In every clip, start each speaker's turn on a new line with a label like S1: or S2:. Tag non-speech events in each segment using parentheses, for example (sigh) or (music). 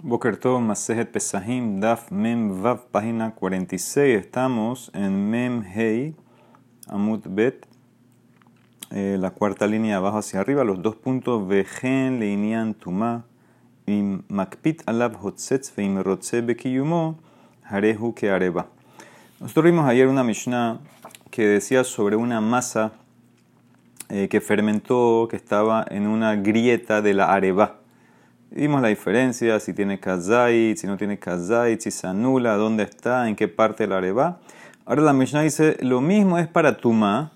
S1: Boker Tov, Masejet Pesahim, Daf Mem Vav, página 46. Estamos en Mem Hei, Amut Bet, eh, la cuarta línea abajo hacia arriba, los dos puntos Vejen Leinian Tuma, Im Makpit Alab Hotzetz Veim Rotze Bekiyumo, Harehu Ke Areba. Nosotros vimos ayer una Mishnah que decía sobre una masa eh, que fermentó, que estaba en una grieta de la areba. Vimos la diferencia, si tiene kazait, si no tiene kazait, si se anula, dónde está, en qué parte de la areba. Ahora la Mishnah dice, lo mismo es para Tuma.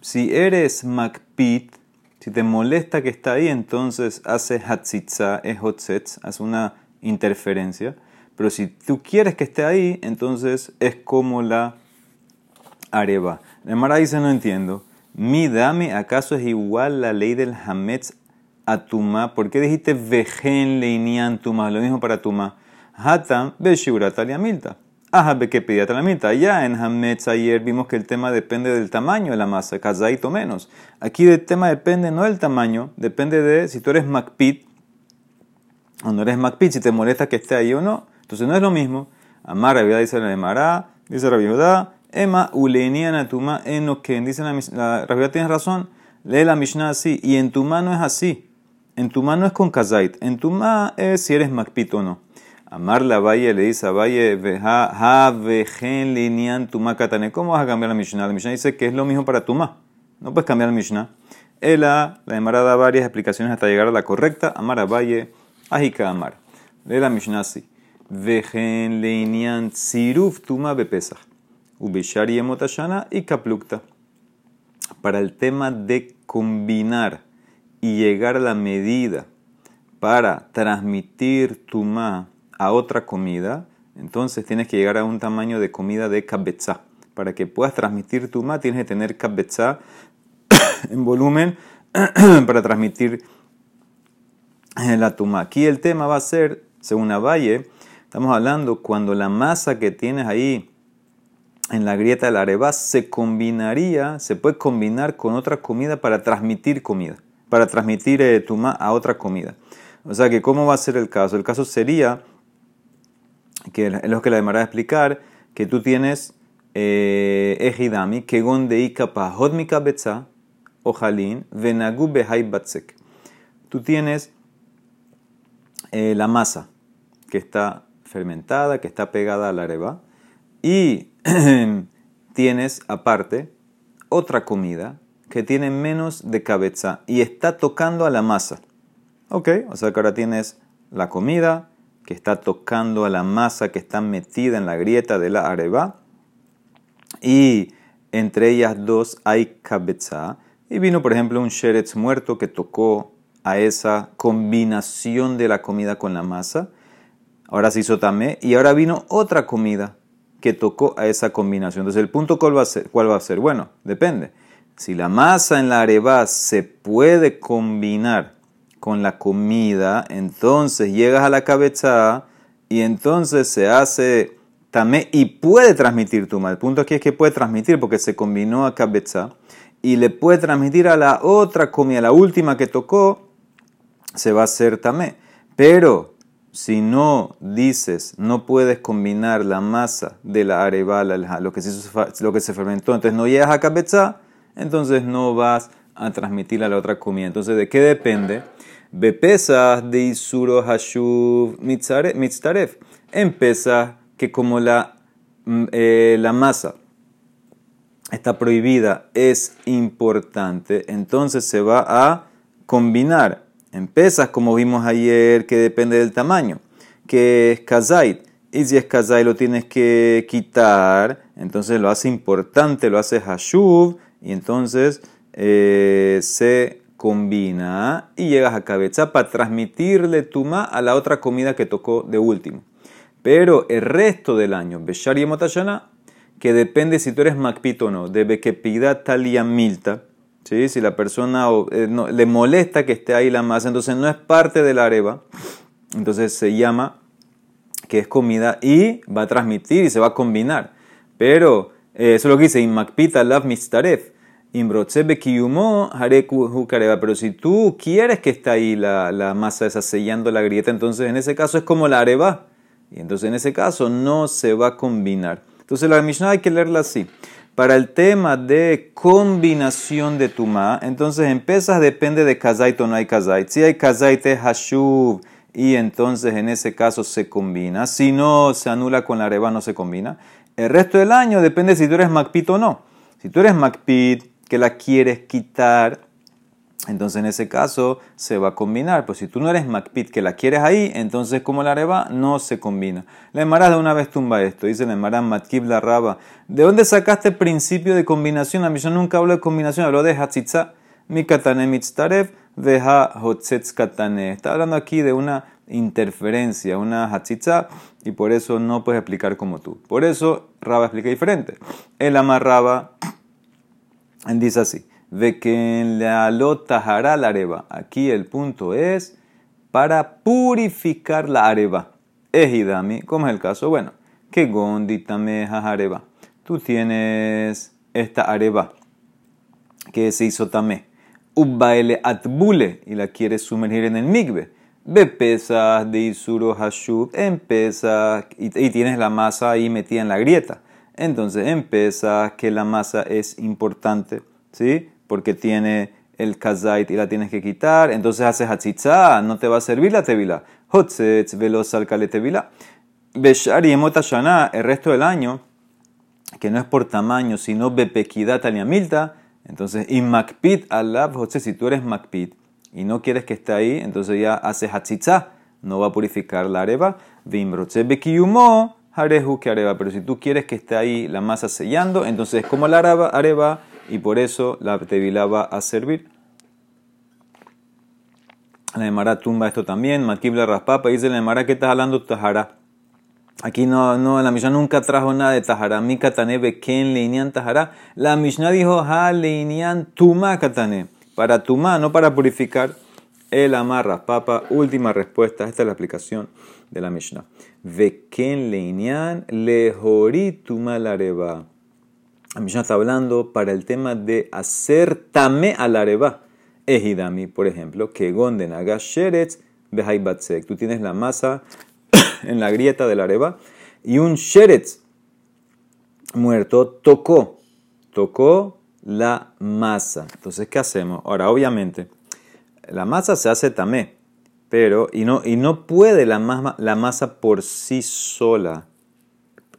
S1: Si eres makpit, si te molesta que está ahí, entonces hace hatzitza, es hotzetz, hace una interferencia. Pero si tú quieres que esté ahí, entonces es como la areba. El Mara dice, no entiendo. Mi dame, ¿acaso es igual la ley del hametz a Tuma. ¿Por qué dijiste vejen leinian Tuma? Lo mismo para Tuma. Hatam beshiurat milta. Ajá, que pedía milta. Ya en Hametz ayer vimos que el tema depende del tamaño de la masa, casaito menos. Aquí el tema depende no del tamaño, depende de si tú eres Macpit o no eres Macpit, si te molesta que esté ahí o no. Entonces no es lo mismo. Amar, Rabia dice la Emara, dice Rabia Emma ulenian atuma enoken. Dice la, la Rabia, tienes razón. Lee la Mishnah así. Y en tu mano es así. En tu mano es con kazait. En tu mano es si eres makpito o no. Amar la valle le dice a valle, ha vejen linian tuma katane. ¿Cómo vas a cambiar la Mishnah? La Mishnah dice que es lo mismo para tuma. No puedes cambiar la Mishnah. Ela, la Emara da varias explicaciones hasta llegar a la correcta. Amar a valle, ajika amar. Lee la Mishnah así. Vejen linian tsiruf tuma bepesach. Ubishari emotashana y kaplukta. Para el tema de combinar y llegar a la medida para transmitir ma a otra comida, entonces tienes que llegar a un tamaño de comida de kabetza. Para que puedas transmitir ma tienes que tener kabetza (coughs) en volumen (coughs) para transmitir la tuma. Aquí el tema va a ser, según Valle, estamos hablando cuando la masa que tienes ahí en la grieta del areba se combinaría, se puede combinar con otra comida para transmitir comida para transmitir eh, tuma a otra comida. O sea que, ¿cómo va a ser el caso? El caso sería, que es lo que la demará explicar, que tú tienes eh, ejidami, que gonde hodmika betza, ojalin, venagu behai batzek. Tú tienes eh, la masa que está fermentada, que está pegada a la areba, y (clears throat) tienes aparte otra comida que tiene menos de cabeza y está tocando a la masa. Ok, o sea que ahora tienes la comida que está tocando a la masa que está metida en la grieta de la areba y entre ellas dos hay cabeza. Y vino, por ejemplo, un sheretz muerto que tocó a esa combinación de la comida con la masa. Ahora se hizo tamé. Y ahora vino otra comida que tocó a esa combinación. Entonces, ¿el punto cuál va a ser? ¿Cuál va a ser? Bueno, depende. Si la masa en la areba se puede combinar con la comida, entonces llegas a la cabeza y entonces se hace tamé y puede transmitir tu El punto aquí es que puede transmitir porque se combinó a cabeza y le puede transmitir a la otra comida, la última que tocó, se va a hacer tamé. Pero si no dices, no puedes combinar la masa de la areba, lo que lo que se fermentó, entonces no llegas a cabeza, entonces no vas a transmitir a la otra comida. Entonces, ¿de qué depende? Bepesas de Isuro Hashuv Mitzaref. Empieza que como la, mm, eh, la masa está prohibida, es importante, entonces se va a combinar. Empezas, como vimos ayer, que depende del tamaño, que es kazait. Y si es kazait lo tienes que quitar, entonces lo hace importante, lo hace hashuv y entonces eh, se combina y llegas a cabeza para transmitirle tuma a la otra comida que tocó de último. Pero el resto del año, Beshar y Motashana, que depende si tú eres Macpito o no, debe que pida talia milta, ¿sí? si la persona eh, le molesta que esté ahí la masa, entonces no es parte de la areva, entonces se llama que es comida y va a transmitir y se va a combinar. Pero eh, eso es lo que dice, Macpita lav mistaref Pero si tú quieres que esté ahí la, la, masa esa sellando la grieta, entonces en ese caso es como la areba. Y entonces en ese caso no se va a combinar. Entonces la Mishnah hay que leerla así. Para el tema de combinación de tuma, entonces en pesas depende de kazait o no hay kazait. Si hay kazait es hashuv y entonces en ese caso se combina. Si no se anula con la areba, no se combina. El resto del año depende si tú eres macpit o no. Si tú eres macpit, que la quieres quitar, entonces en ese caso se va a combinar. Pues si tú no eres macpit, que la quieres ahí, entonces como la areba no se combina. La Emara de una vez tumba esto. Dice la Emara Matkib la raba. ¿De dónde sacaste el principio de combinación? A mí nunca hablo de combinación, hablo de hatzitza. Mi katane mitztarev deja hotzetz katane. Está hablando aquí de una interferencia, una hatzitza, y por eso no puedes explicar como tú. Por eso Raba explica diferente. El amarraba dice así, de que en la lota hará la areba. Aquí el punto es para purificar la areba. Ejidami, ¿cómo es el caso? Bueno, que gonditame areba. Tú tienes esta areba que se hizo tamé. Ubbaele atbule y la quieres sumergir en el migbe. pesas de Isuro Hashub, y, y tienes la masa ahí metida en la grieta. Entonces empieza que la masa es importante, ¿sí? Porque tiene el kazait y la tienes que quitar. Entonces haces hatzitza, no te va a servir la tevila. Hotzetz veloz alcale tevila. Beshar y emotashana, el resto del año, que no es por tamaño, sino bepequidat aliamilta. Entonces, inmakpit alab, José, si tú eres makpit y no quieres que esté ahí, entonces ya haces hatzitza, no va a purificar la areba. Vimbrotze bekiyumo, Harehu que areba. Pero si tú quieres que esté ahí la masa sellando, entonces es como la areba y por eso la tevila va a servir. La Emara tumba esto también. Matkibla raspapa dice la Emara que estás hablando tajara. Aquí no, no, la Mishnah nunca trajo nada de tajara. Mi katane ken leinian tajara. La Mishnah dijo ha leinian tuma katane. Para tuma, no para purificar. El amarra papa. Última respuesta. Esta es la explicación de la Mishnah. Veken leinian lehorituma lareba. La Mishnah está hablando para el tema de hacer tame al areba. Ejidami, por ejemplo, que gonden haga sheretz. Tú tienes la masa (coughs) en la grieta del areba y un sheretz muerto tocó, tocó la masa. Entonces, ¿qué hacemos? Ahora, obviamente, la masa se hace tamé. Pero, y no, y no puede la masa, la masa por sí sola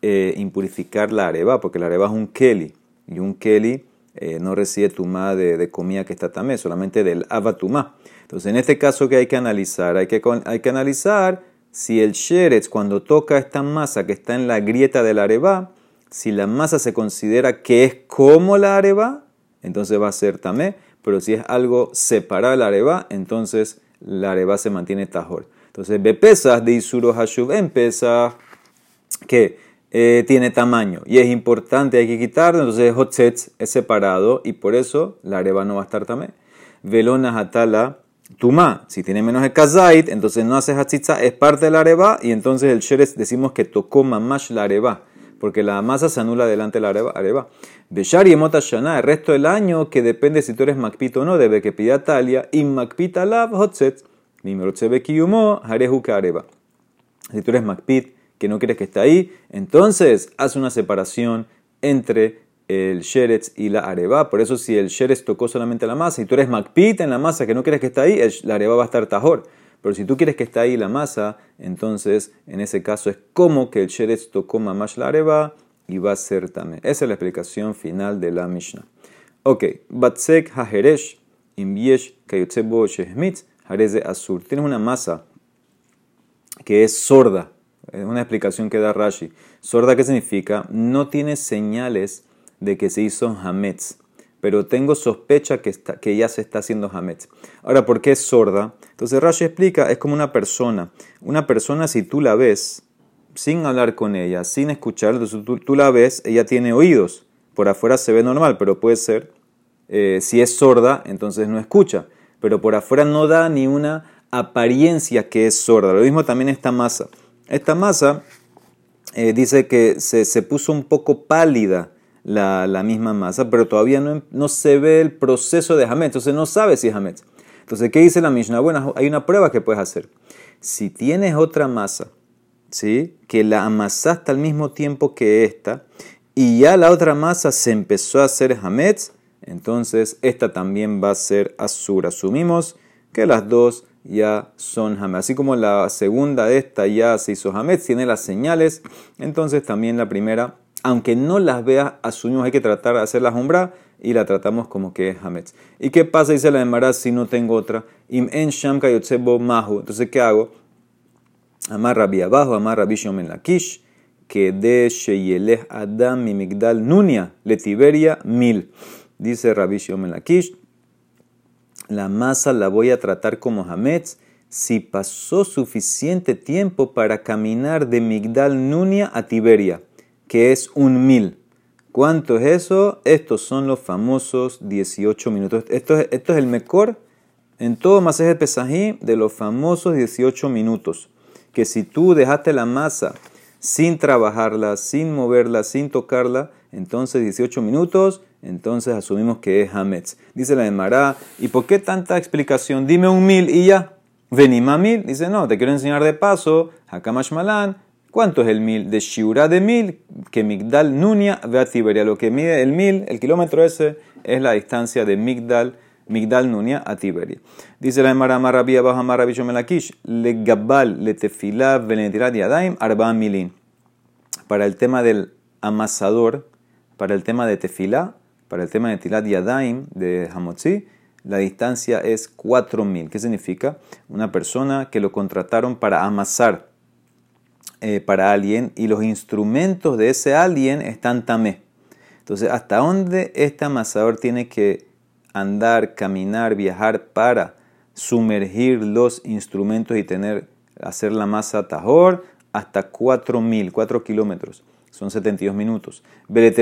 S1: eh, impurificar la areba, porque la areba es un keli, y un keli eh, no recibe tumá de, comida que está tamé, solamente del avatumá. Entonces, en este caso, que hay que analizar? Hay que, hay que analizar si el sheretz, cuando toca esta masa que está en la grieta de la areba, si la masa se considera que es como la areba, entonces va a ser tamé, pero si es algo separado de la areba, entonces la areba se mantiene tajor. Entonces, pesas de Isuro Hashuv en pesa que eh, tiene tamaño y es importante, hay que quitarlo. Entonces, Hotzetz es separado y por eso la areba no va a estar también. Velona Hatala Tuma, si tiene menos de Kazait, entonces no hace Hatzitza, es parte de la areba y entonces el Sheres decimos que tocó mamash la areba porque la masa se anula delante de la areba. Beshar y el resto del año, que depende si tú eres Makpit o no, debe que pida talia, y Makpit alav hotzet, kiyumo, harehu areba. Si tú eres Makpit, que no quieres que esté ahí, entonces haz una separación entre el sheretz y la areba. Por eso si el sheretz tocó solamente la masa y tú eres Makpit en la masa que no quieres que esté ahí, la areba va a estar tajor. Pero si tú quieres que esté ahí la masa, entonces en ese caso es como que el sheretz tocó mamash la areba y va a ser también. Esa es la explicación final de la Mishnah. Ok, Batsek Hajeresh, Imbiesh Kayotsebo Shehmitz, Jareze Azur. Tienes una masa que es sorda. Es una explicación que da Rashi. Sorda, ¿qué significa? No tiene señales de que se hizo Hametz pero tengo sospecha que, está, que ya se está haciendo Hametz. Ahora, ¿por qué es sorda? Entonces Rashi explica, es como una persona. Una persona, si tú la ves, sin hablar con ella, sin escuchar, entonces tú, la ves, ella tiene oídos. Por afuera se ve normal, pero puede ser, eh, si es sorda, entonces no escucha. Pero por afuera no da ni una apariencia que es sorda. Lo mismo también esta masa. Esta masa eh, dice que se, se puso un poco pálida la, misma masa, pero todavía no, no, se ve el proceso de Hametz, entonces no sabe si es Hametz. Entonces, ¿qué dice la Mishnah? Bueno, hay una prueba que puedes hacer. Si tienes otra masa, ¿sí? que la amasaste al mismo tiempo que esta, y ya la otra masa se empezó a hacer Hametz, entonces esta también va a ser Azur. Asumimos que las dos ya son Hametz. Así como la segunda de esta ya se hizo Hametz, tiene las señales, entonces también la primera, aunque no las veas, asumimos hay que tratar de hacer la y la tratamos como que es Hametz. ¿Y qué pasa? Dice la Emara si no tengo otra. Im en Shamka Mahu. Entonces, ¿qué hago? Amar Rabbi abajo, Amar Rabbi Shomen Lakish, que de Sheyeleh Adam mi Migdal Nunia, Letiberia mil. Dice Rabbi Shomen Lakish, la masa la voy a tratar como Hametz si pasó suficiente tiempo para caminar de Migdal Nunia a Tiberia, que es un mil. ¿Cuánto es eso? Estos son los famosos 18 minutos. Esto es, esto es el mejor en todo Maseje Pesajim de los famosos 18 minutos que si tú dejaste la masa sin trabajarla, sin moverla, sin tocarla, entonces 18 minutos, entonces asumimos que es Hametz. Dice la Emara, ¿y por qué tanta explicación? Dime un mil y ya. Venima mil. Dice, no, te quiero enseñar de paso, Hakamash Malan, ¿cuánto es el mil? De Shiura de mil, que Migdal Nunia ve a Tiberia. Lo que mide el mil, el kilómetro ese, es la distancia de Migdal Migdal Nunia a Tiberia. Dice la Emara Marabia baja Marabillo Melakish, le gabal le tefilá venetirat yadaim arba milin. Para el tema del amasador, para el tema de tefilá, para el tema de tilat yadaim de Hamotzi, la distancia es 4000. ¿Qué significa? Una persona que lo contrataron para amasar eh, para alguien y los instrumentos de ese alguien están tamé. Entonces, ¿hasta dónde este amasador tiene que andar, caminar, viajar para sumergir los instrumentos y tener, hacer la masa tajor hasta 4.000, 4 kilómetros. Son 72 minutos.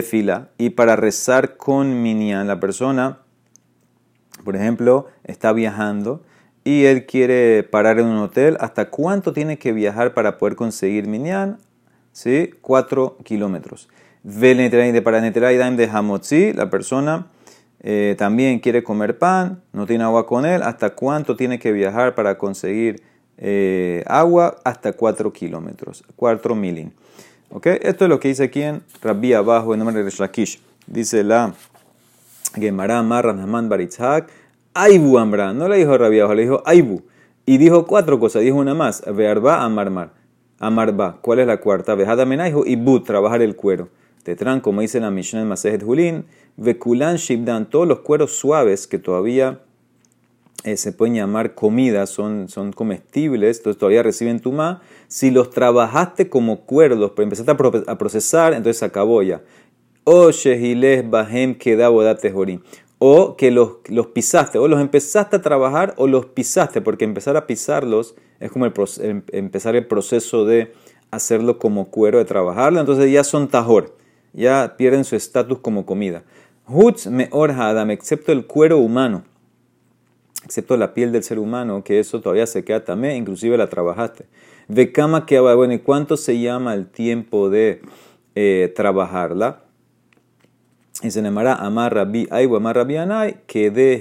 S1: fila Y para rezar con Minyan, la persona, por ejemplo, está viajando y él quiere parar en un hotel. ¿Hasta cuánto tiene que viajar para poder conseguir Minyan? ¿Sí? 4 kilómetros. de Hamotzi, la persona eh, también quiere comer pan, no tiene agua con él, ¿hasta cuánto tiene que viajar para conseguir eh, agua? Hasta 4 kilómetros, 4 milín. ¿Okay? Esto es lo que dice aquí en Rabbi abajo en nombre de Shlakish. Dice la Gemara Marra Nahman Baritzhak, Aibu Amra, no le dijo Rabbi abajo, le dijo Aibu. Y dijo cuatro cosas, dijo una más, Vearba Amarmar. Amarba, ¿cuál es la cuarta? Vejada y Bu, trabajar el cuero. Tetran, como dice la Mishnah en Masejet Hulin, Vekulan Shibdan, todos los cueros suaves que todavía eh, se pueden llamar comida, son, son comestibles, entonces todavía reciben tumá. Si los trabajaste como cuerdos, pero empezaste a, procesar, entonces se acabó ya. O Shehiles Bahem O que los, los, pisaste, o los empezaste a trabajar o los pisaste, porque empezar a pisarlos es como el, em, empezar el proceso de hacerlo como cuero, de trabajarlo, entonces ya son tajor ya pierden su estatus como comida. Hutz meor hadam, excepto el cuero humano, excepto la piel del ser humano, que eso todavía se queda también, inclusive la trabajaste. De cama que bueno, ¿y cuánto se llama el tiempo de eh, trabajarla? Se llamará amar rabbi aibu amar rabbi anay, que de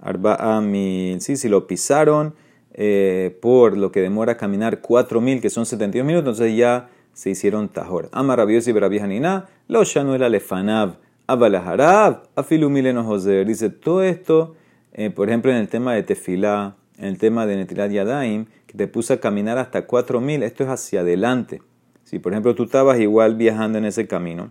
S1: arba mil. Sí, si lo pisaron eh, por lo que demora caminar cuatro mil, que son 72 minutos, entonces ya se hicieron tajor. Amar rabiosi y Hanina, lo era lefanav, abalaharav, afilumileno joser. Dice todo esto, eh, por ejemplo, en el tema de tefilá, en el tema de netilat yadaim, que te puse a caminar hasta 4000, esto es hacia adelante. Si, por ejemplo, tú estabas igual viajando en ese camino,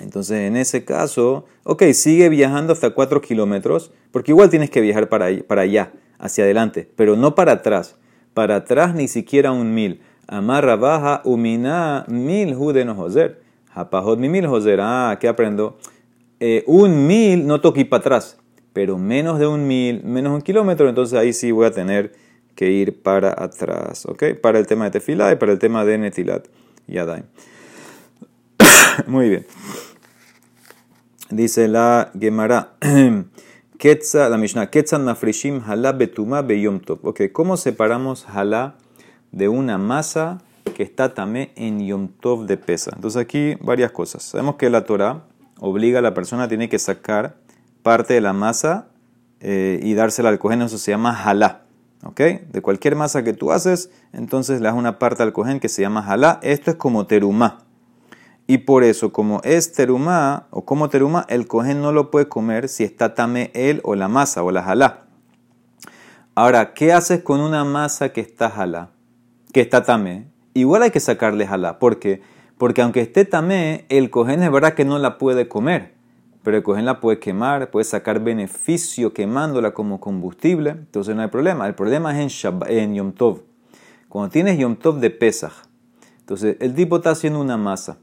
S1: entonces en ese caso, ok, sigue viajando hasta 4 kilómetros, porque igual tienes que viajar para, allá, hacia adelante, pero no para atrás. Para atrás ni siquiera un mil. Amarra baja umina mil judeno joser. Japajot mi mil joser. Ah, ¿qué aprendo? Eh, un mil no toque para atrás, pero menos de un mil, menos un kilómetro, entonces ahí sí voy a tener que ir para atrás, ¿ok? Para el tema de tefilá y para el tema de netilat yadaim. (laughs) Muy bien. Dice la Gemara. (clears throat) La Mishnah, Ketzan nafrishim halá betuma beyom. Ok, ¿cómo separamos halá de una masa que está también en Yom Tov de pesa. Entonces aquí varias cosas. Sabemos que la Torah obliga a la persona, tiene que sacar parte de la masa eh, y dársela al cohen, eso se llama halá. ¿Ok? De cualquier masa que tú haces, entonces le das una parte al cohen que se llama halá. Esto es como terumá. Y por eso, como es terumá o como terumá, el cohen no lo puede comer si está tamé él o la masa o la halá. Ahora, ¿qué haces con una masa que está halá? Que está tamé. Igual hay que sacarle halá. ¿Por qué? Porque aunque esté tamé, el cohen es verdad que no la puede comer. Pero el cohen la puede quemar, puede sacar beneficio quemándola como combustible. Entonces no hay problema. El problema es en, en Yom Tov. Cuando tienes Yom Tov de Pesach, entonces el tipo está haciendo una masa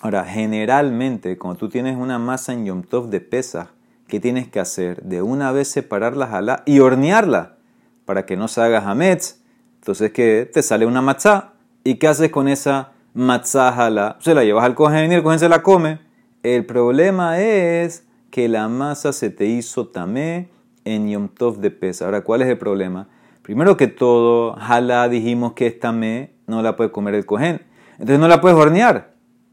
S1: Ahora, generalmente, cuando tú tienes una masa en Yom Tov de pesa, ¿qué tienes que hacer? De una vez separar la y hornearla para que no se haga hametz. Entonces, que te sale una matzá. ¿Y qué haces con esa matzá jalá? Se la llevas al cohen y el cohen se la come. El problema es que la masa se te hizo tamé en Yom Tov de pesa. Ahora, ¿cuál es el problema? Primero que todo, jalá dijimos que es tamé, no la puede comer el cohen. Entonces no la puedes hornear.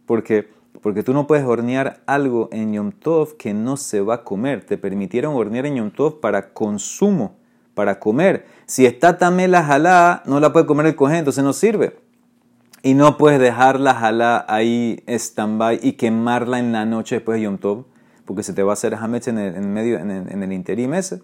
S1: Porque, porque tú no puedes hornear algo en Yom Tov que no se va a comer. Te permitieron hornear en Yom Tov para consumo, para comer. Si está tamé la jalá, no la puede comer el cojín, entonces no sirve. Y no puedes dejar la jalá ahí stand-by y quemarla en la noche después de Yom Tov, porque se te va a hacer hametz en el, en medio, en el, en el interim ese.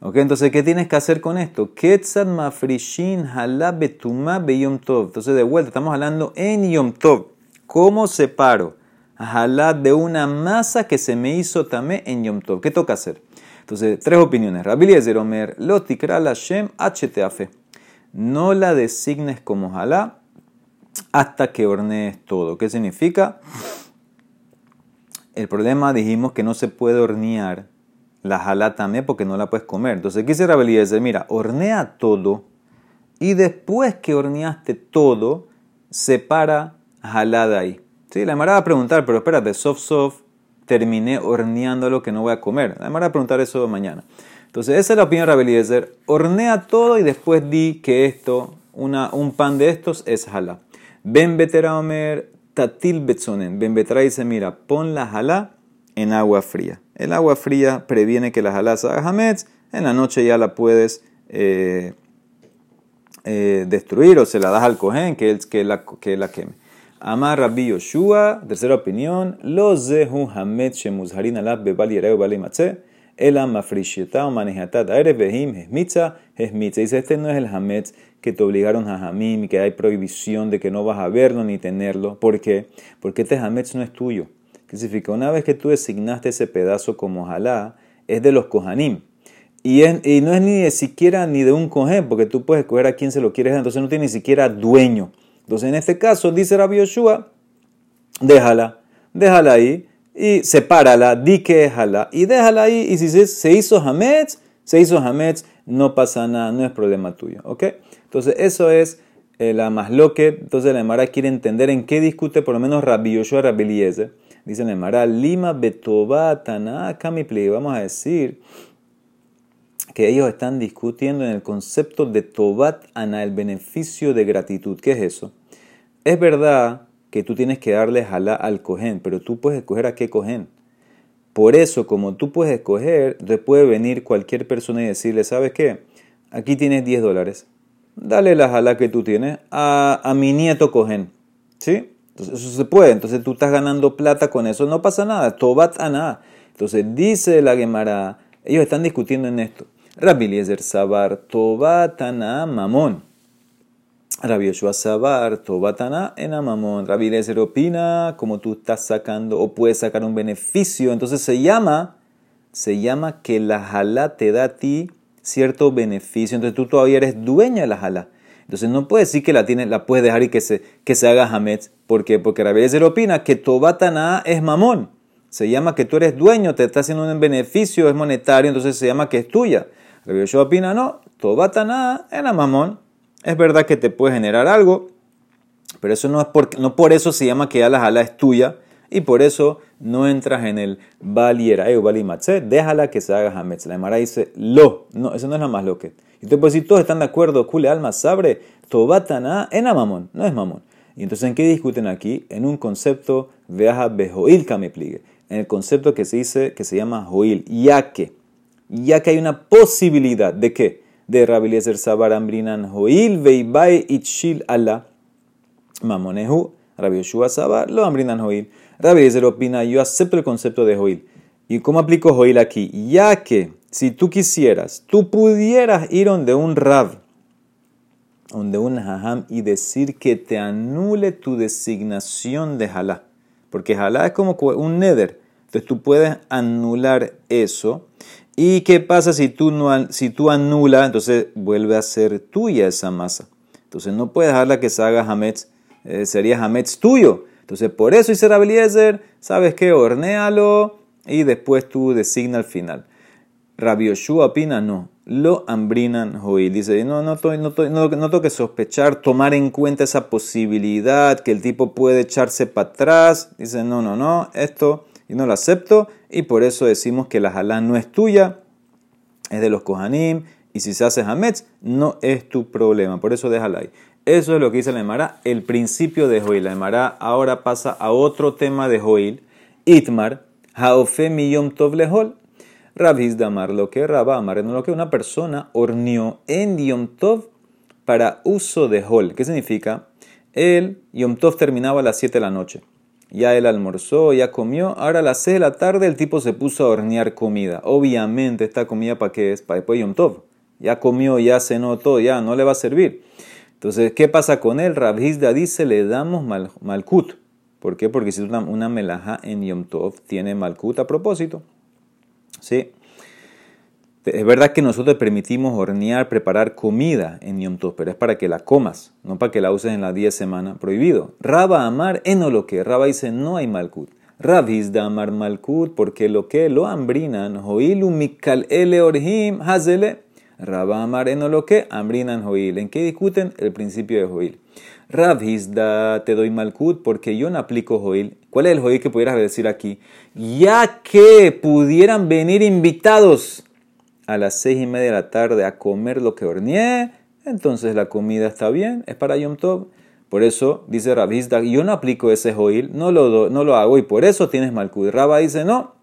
S1: Entonces, ¿qué tienes que hacer con esto? Ketzad mafrishin jalá betuma be Yom Tov. Entonces, de vuelta, estamos hablando en Yom Tov. ¿Cómo separo jalá de una masa que se me hizo tamé en Yom Tov? ¿Qué toca hacer? Entonces, tres opiniones. Rabbi Omer, lo tikra la shem hteafe. No la designes como jalá hasta que hornees todo. ¿Qué significa? El problema dijimos que no se puede hornear la jalá tamé porque no la puedes comer. Entonces, ¿qué dice Rabbi Eliezer? Mira, hornea todo y después que horneaste todo, separa jalada ahí. Sí, la Mara va a preguntar, pero espérate, soft soft, terminé horneando lo que no voy a comer. La Mara va a preguntar eso mañana. Entonces, esa es la opinión de Rabeliezer. Hornea todo y después di que esto, una, un pan de estos es jalá. Ben betera omer tatil betzonen. Ben betera dice, mira, pon la jalá en agua fría. El agua fría previene que la jalá se haga hametz. En la noche ya la puedes eh, eh, destruir o se la das al cohen que, que, la, que la queme. Amar Rabbi Yoshua, tercera opinión, lo zehu hamet shemuzharin alab bebal yereu bali matze, el mafrisheta o manejatat aere behim hesmitza. Dice, este no es el hamet que te obligaron a hamim, que hay prohibición de que no vas a verlo ni tenerlo. ¿Por qué? Porque este hamet no es tuyo. ¿Qué significa? Una vez que tú designaste ese pedazo como halá, es de los kohanim. Y, y no es ni siquiera ni de un kohen, porque tú puedes escoger a quién se lo quieres dar, entonces no tiene ni siquiera dueño. Entonces, en este caso, dice Rabbi Yoshua, déjala, déjala ahí y sepárala, di que déjala y déjala ahí. Y si se hizo Hametz, se hizo Hametz, no pasa nada, no es problema tuyo. ¿Ok? Entonces, eso es eh, la más loque. Entonces, la Emara quiere entender en qué discute por lo menos Rabbi Yoshua Rabbi Eliezer. Dice la Emara, Lima betobatana kamipli. Vamos a decir que ellos están discutiendo en el concepto de Tobat Ana, el beneficio de gratitud. ¿Qué es eso? Es verdad que tú tienes que darle jalá al cohen, pero tú puedes escoger a qué cohen. Por eso, como tú puedes escoger, te puede venir cualquier persona y decirle, ¿sabes qué? Aquí tienes 10 dólares. Dale la jalá que tú tienes a, a mi nieto cohen. ¿Sí? Entonces, eso se puede. Entonces tú estás ganando plata con eso. No pasa nada. Tobat a nada. Entonces dice la Gemara, ellos están discutiendo en esto. Rabbi Eliezer Sabar Tobatana Mamón. Rabbi Sabar, Tobatana en Amamón. Rabbi Eliezer opina como tú estás sacando o puedes sacar un beneficio. Entonces se llama, se llama que la jalá te da a ti cierto beneficio. Entonces tú todavía eres dueña de la jalá. Entonces no puedes decir que la tienes, la puedes dejar y que se, que se haga hametz. ¿Por qué? Porque Rabbi Eliezer opina que Tobatana es mamón. Se llama que tú eres dueño, te está haciendo un beneficio, es monetario, entonces se llama que es tuya. Rabbi Yoshua opina, no, Tobatana en mamón. Es verdad que te puede generar algo, pero eso no es por, no por eso se llama que ya la jala es tuya y por eso no entras en el baliera o balimatze, déjala que se haga hametz. La Emara dice, lo, no, eso no es la más lo. Y puedes decir, todos están de acuerdo, Kule Alma Sabre, Tobatana, en Mamón, no es Mamón. Y entonces, ¿en qué discuten aquí? En un concepto, Veaja Bejoil pligue. En el concepto que se dice, que se llama Joil, ya que, ya que hay una posibilidad de que, de Rabiliezer Sabar Ambrinan Joil, Veibai Itchil Allah, Mamonehu, Rabbi Yoshua Sabar, lo Ambrinan Joil. Rabbi opina, yo acepto el concepto de Joil. ¿Y cómo aplico Joil aquí? Ya que, si tú quisieras, tú pudieras ir donde un Rab, donde un hajam y decir que te anule tu designación de halá. Porque halá es como un nether. Entonces tú puedes anular eso. ¿Y qué pasa si tú, no, anulas? Entonces vuelve a ser tuya esa masa. Entonces no puedes dejarla que se haga hametz. Eh, sería hametz tuyo. Entonces por eso hice ser ¿sabes qué? Hornéalo y después tú designa al final. Rabbi opina no lo ambrinan hoy. Dice, no, no, no, no, no, tengo que sospechar, tomar en cuenta esa posibilidad que el tipo puede echarse para atrás. Dice, no, no, no, esto y no lo acepto y por eso decimos que la jalá no es tuya, es de los kohanim y si se hace hametz no es tu problema, por eso déjala ahí. Eso es lo que dice la Emara, el principio de Joil. La Emara ahora pasa a otro tema de Joil. Itmar, Haofe Miyom Tov Lehol. Damar, lo que Rabba Amar, lo que una persona horneó en Yom Tov para uso de Hol. ¿Qué significa? El Yom Tov terminaba a las 7 de la noche. Ya él almorzó, ya comió. Ahora a las 6 de la tarde el tipo se puso a hornear comida. Obviamente, esta comida para qué es? Para después Yom Tov. Ya comió, ya cenó todo, ya no le va a servir. Entonces, ¿qué pasa con él? Rabhizda dice, le damos mal, malkut. ¿Por qué? Porque si una, una melaja en Yom Tov tiene malkut a propósito. ¿Sí? Es verdad que nosotros permitimos hornear, preparar comida en Yom Tov, pero es para que la comas, no para que la uses en las 10 semanas. Prohibido. Raba amar en lo que. Raba dice no hay malkut. da amar malkut porque lo que lo hambrinan. Joilu mikal ele orhim hazele. Raba amar en lo que hambrinan joil. ¿En qué discuten? El principio de joil. da te doy malkut porque yo no aplico joil. ¿Cuál es el joil que pudieras decir aquí? Ya que pudieran venir invitados a las seis y media de la tarde a comer lo que horneé, entonces la comida está bien, es para Yom Tov. Por eso dice Rabizda, yo no aplico ese joil, no lo, no lo hago y por eso tienes malkut. Rabba dice, no,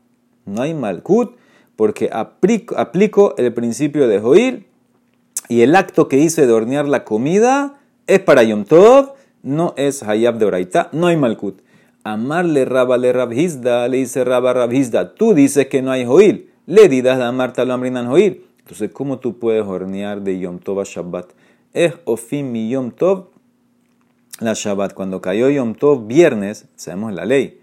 S1: no hay malkut porque aplico, aplico el principio de joil y el acto que hice de hornear la comida es para Yom Tov, no es hayab de oraita, no hay malkut. Amarle Rabba le Rabhizda, le dice Rabba Rabhizda, tú dices que no hay joil. Le Marta lo amrinan oír. Entonces, ¿cómo tú puedes hornear de Yom Tov a Shabbat? Es ofim mi Yom Tov la Shabbat. Cuando cayó Yom Tov viernes, sabemos la ley.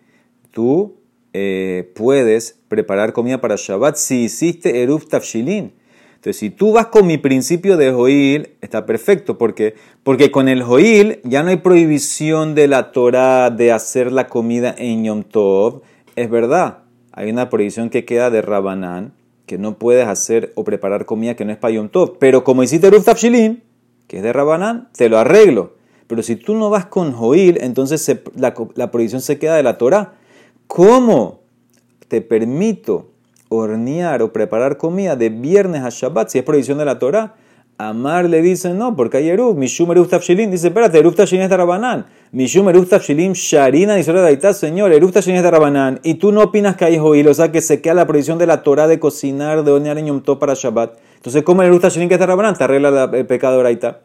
S1: Tú eh, puedes preparar comida para Shabbat si hiciste Eruf Tafshilin. Entonces, si tú vas con mi principio de Joil, está perfecto. porque Porque con el Joil ya no hay prohibición de la Torah de hacer la comida en Yom Tov. Es verdad hay una prohibición que queda de Rabanán, que no puedes hacer o preparar comida que no es para Yom. Pero como hiciste Ruf Tafshilin, que es de Rabanán, te lo arreglo. Pero si tú no vas con Joil, entonces la, la, prohibición se queda de la Torah. ¿Cómo te permito hornear o preparar comida de viernes a Shabbat si es prohibición de la Torah? Amar le dice no, porque hay Eruf, Mishum Eruf Tafshilin. Dice, espérate, Eruf Tafshilin es de Rabanán. Mishum Eruf Tafshilin Sharina dice Daitá, señor, Eruf Tafshilin es de Rabanán. Y tú no opinas que hay Joil, o sea que se queda la prohibición de la Torah de cocinar, de hornear en Yom Tov para Shabbat. Entonces, ¿cómo el Eruf Tafshilin que es de Rabanán? Te arregla el pecado de.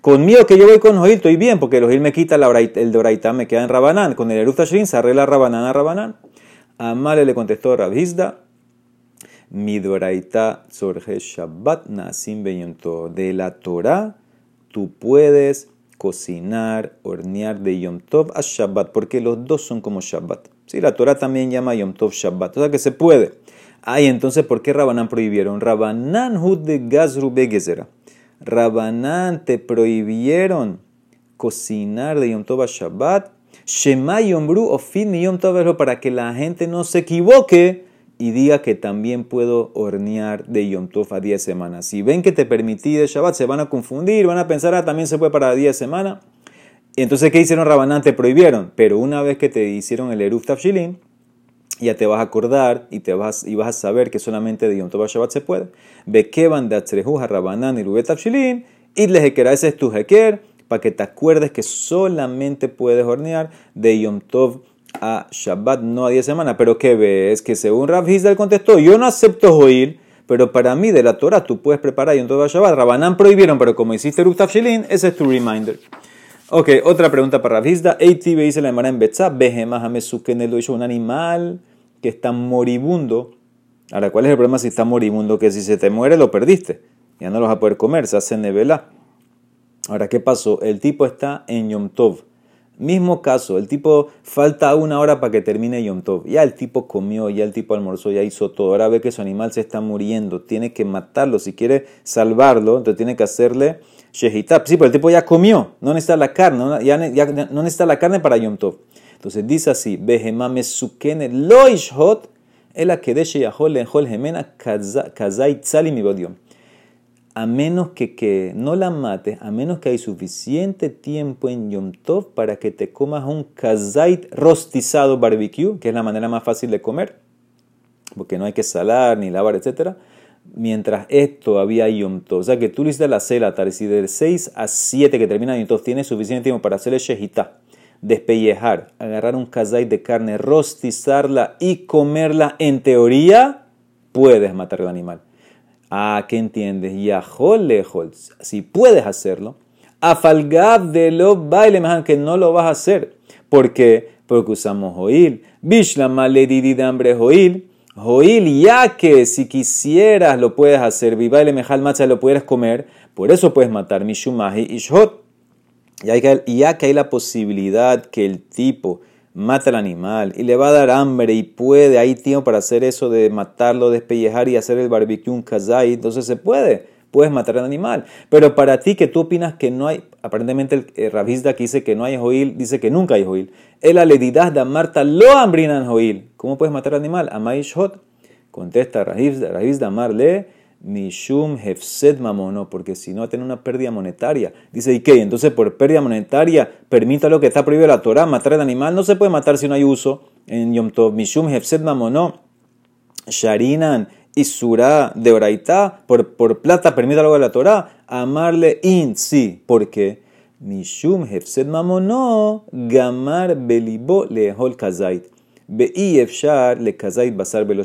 S1: Conmigo que yo voy con Joil estoy bien, porque el Joil me quita la el de me queda en Rabanán. Con el Eruf Tafshilin se arregla Rabanán a Rabanán. Amar le contestó Rabhizda, Midoraita Sorge Shabbat Nasim De la Torah, tú puedes cocinar, hornear de Yom Tov a Shabbat, porque los dos son como Shabbat. Sí, la Torah también llama Yom Tov Shabbat, o sea que se puede. Ay, entonces, ¿por qué Rabanán prohibieron? Rabanán Hud de Gazru Begezera. Rabanán te prohibieron cocinar de Yom Tov a Shabbat. Shema Yom Bru o fin Yom Tov para que la gente no se equivoque y diga que también puedo hornear de Yom Tov a 10 semanas. Si ven que te permití de Shabbat, se van a confundir, van a pensar, ah, también se puede para 10 semanas. Entonces, ¿qué hicieron Rabanán? Te prohibieron. Pero una vez que te hicieron el Eruf Tafshilin, ya te vas a acordar y, te vas, y vas a saber que solamente de Yom Tov Shabbat se puede. Bekevan de Atzrehu Rabanán y Rubet Abshilin, y les ese es tu Heker, para que te acuerdes que solamente puedes hornear de Yom Tov a Shabbat, no a 10 semanas. Pero ¿qué ves? Que según Rav Hizdal contestó, yo no acepto oír, pero para mí de la Torah tú puedes preparar Yom Tov a Shabbat. Rabanán prohibieron, pero como hiciste Ruth Shilin, ese es tu reminder. Ok, otra pregunta para Rav Hizda. Eiti dice la Emara en Betzá, lo hizo un animal que está moribundo. Ahora, ¿cuál es el problema si está moribundo? Que si se te muere lo perdiste. Ya no lo vas a poder comer, se hace nevela. Ahora, ¿qué pasó? El tipo está en Yom Tov. Mismo caso, el tipo falta una hora para que termine Yom Tov. Ya el tipo comió, ya el tipo almorzó, ya hizo todo. Ahora ve que su animal se está muriendo. Tiene que matarlo. Si quiere salvarlo, entonces tiene que hacerle shehitah. Sí, pero el tipo ya comió. No necesita la carne. Ya, no necesita la carne para Yom Tov. Entonces dice así: Behemame sukene loishot el akedesh yahol lenjol gemena kazai tzali bodium a menos que, no la mates, a menos que hay suficiente tiempo en Yom Tov para que te comas un kazait rostizado barbecue, que es la manera más fácil de comer, porque no hay que salar ni lavar, etc. Mientras esto había Yom Tov. O sea que tú le hiciste la cela, si de 6 a 7 que termina Yom Tov, tienes suficiente tiempo para hacerle shejitá, despellejar, agarrar un kazait de carne, rostizarla y comerla, en teoría, puedes matar al animal. Ah, ¿qué entiendes? Yahol lejol. Si puedes hacerlo. Afalgab de lo baile, que no lo vas a hacer. ¿Por qué? Porque usamos joil. Bishlama hambre joil. Joil, ya que si quisieras lo puedes hacer. Vivaile mejal macha lo puedes comer. Por eso puedes matar mishumahi ishot. Ya que hay la posibilidad que el tipo mata al animal y le va a dar hambre y puede, hay tiempo para hacer eso de matarlo, despellejar y hacer el barbecue, un kazai, entonces se puede, puedes matar al animal. Pero para ti que tú opinas que no hay, aparentemente el, el que dice que no hay joil, dice que nunca hay joil. El aledidad de Marta lo hambrinan joil. ¿Cómo puedes matar al animal? Amaishot. Contesta Rabizda Marle Mishum hefsed mamono, porque si no, tiene una pérdida monetaria. Dice, ¿y qué? Entonces, por pérdida monetaria, permita lo que está prohibido la Torah, matar al animal. No se puede matar si no hay uso en Yom Tov. Mishum hefsed mamono, sharinan y surá de oraita, por, por plata, permita lo de la Torah. Amarle in, sí, porque Mishum hefsed mamono, gamar belibo lehol kazait. Be'i efshar le kazait basar velo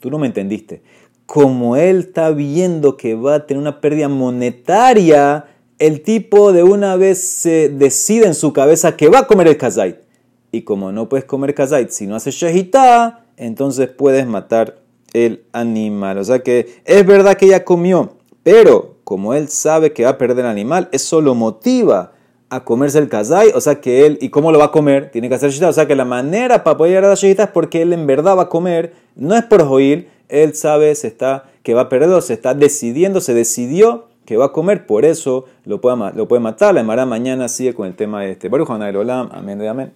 S1: Tú no me entendiste como él está viendo que va a tener una pérdida monetaria, el tipo de una vez se decide en su cabeza que va a comer el kazait. Y como no puedes comer kazait si no haces shahita, entonces puedes matar el animal. O sea que es verdad que ella comió, pero como él sabe que va a perder el animal, eso lo motiva a comerse el kazai. O sea que él, ¿y cómo lo va a comer? Tiene que hacer shahita. O sea que la manera para poder llegar a la shahita es porque él en verdad va a comer, no es por joir él sabe se está, que va a perder, se está decidiendo, se decidió que va a comer, por eso lo puede, matar. La Emara mañana sigue con el tema de este. Baruch Olam, amén amén.